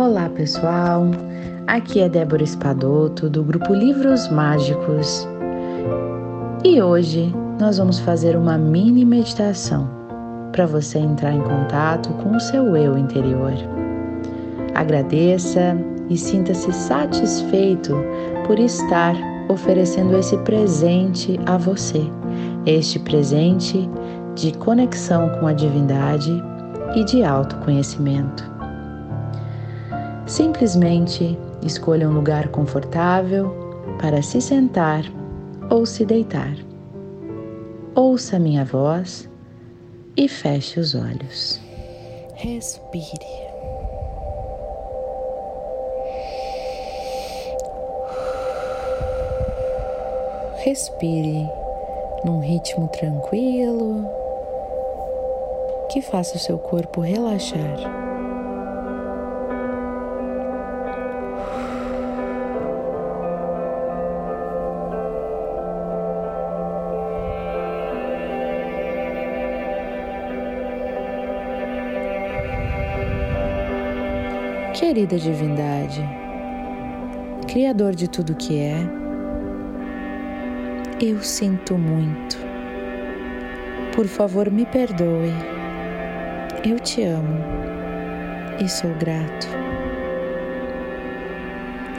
Olá pessoal, aqui é Débora Espadoto do grupo Livros Mágicos e hoje nós vamos fazer uma mini meditação para você entrar em contato com o seu eu interior. Agradeça e sinta-se satisfeito por estar oferecendo esse presente a você, este presente de conexão com a divindade e de autoconhecimento. Simplesmente escolha um lugar confortável para se sentar ou se deitar. Ouça minha voz e feche os olhos. Respire. Respire num ritmo tranquilo que faça o seu corpo relaxar. Querida Divindade, Criador de tudo que é, eu sinto muito. Por favor, me perdoe. Eu te amo e sou grato.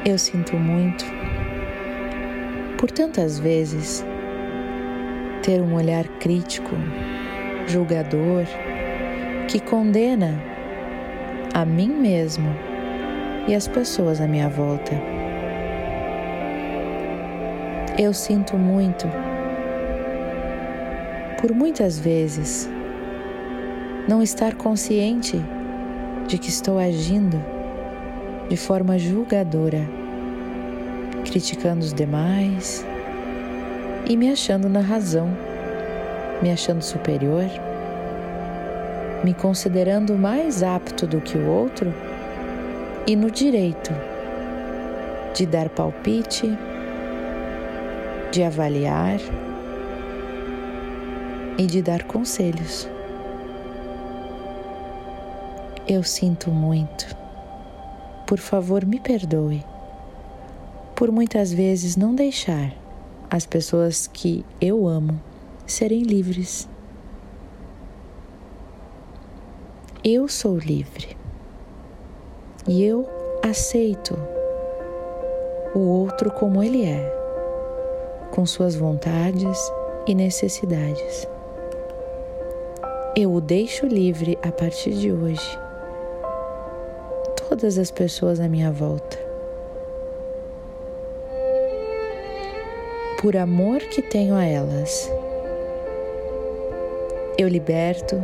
Eu sinto muito por tantas vezes ter um olhar crítico, julgador, que condena a mim mesmo e as pessoas à minha volta. Eu sinto muito por muitas vezes não estar consciente de que estou agindo de forma julgadora, criticando os demais e me achando na razão, me achando superior, me considerando mais apto do que o outro e no direito de dar palpite, de avaliar e de dar conselhos. Eu sinto muito. Por favor, me perdoe por muitas vezes não deixar as pessoas que eu amo serem livres. Eu sou livre e eu aceito o outro como ele é, com suas vontades e necessidades. Eu o deixo livre a partir de hoje. Todas as pessoas à minha volta. Por amor que tenho a elas, eu liberto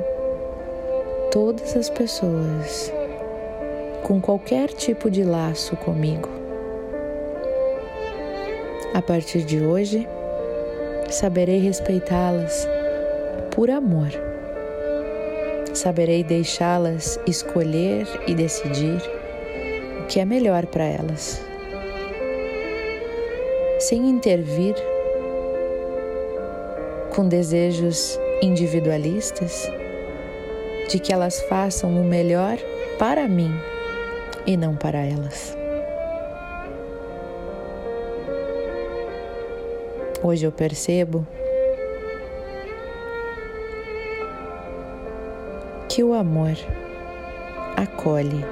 todas as pessoas com qualquer tipo de laço comigo. A partir de hoje, saberei respeitá-las por amor. Saberei deixá-las escolher e decidir o que é melhor para elas, sem intervir com desejos individualistas de que elas façam o melhor para mim e não para elas. Hoje eu percebo que o amor acolhe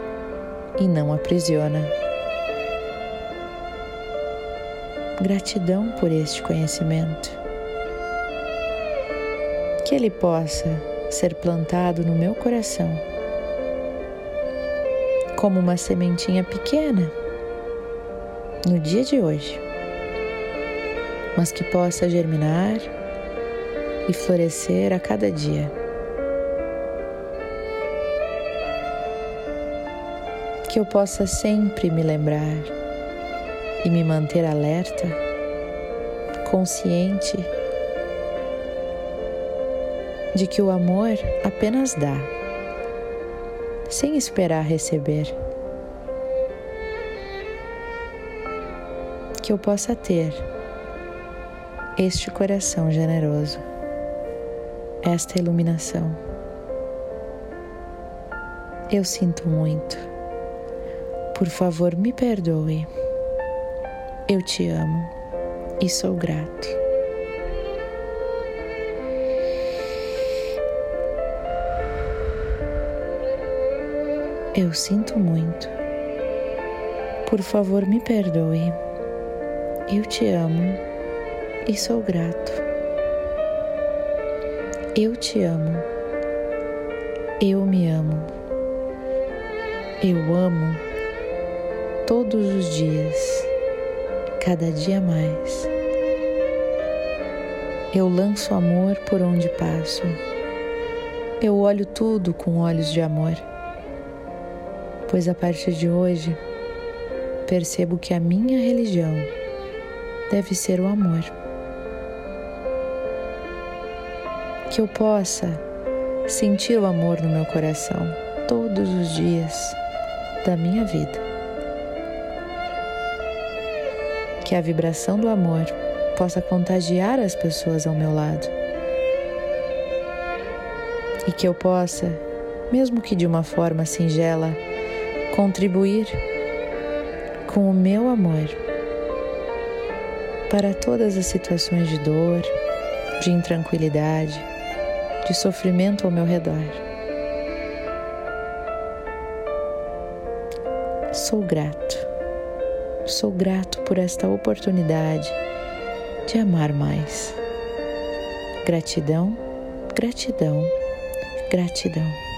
e não aprisiona. Gratidão por este conhecimento. Que ele possa ser plantado no meu coração como uma sementinha pequena no dia de hoje, mas que possa germinar e florescer a cada dia. Que eu possa sempre me lembrar e me manter alerta, consciente de que o amor apenas dá sem esperar receber. Que eu possa ter este coração generoso, esta iluminação. Eu sinto muito. Por favor, me perdoe. Eu te amo e sou grato. Eu sinto muito. Por favor, me perdoe. Eu te amo e sou grato. Eu te amo. Eu me amo. Eu amo todos os dias, cada dia mais. Eu lanço amor por onde passo. Eu olho tudo com olhos de amor, pois a partir de hoje percebo que a minha religião deve ser o amor. Que eu possa sentir o amor no meu coração todos os dias da minha vida. Que a vibração do amor possa contagiar as pessoas ao meu lado. E que eu possa, mesmo que de uma forma singela, contribuir com o meu amor para todas as situações de dor, de intranquilidade, de sofrimento ao meu redor. Sou grato, sou grato por esta oportunidade de amar mais. Gratidão, gratidão, gratidão.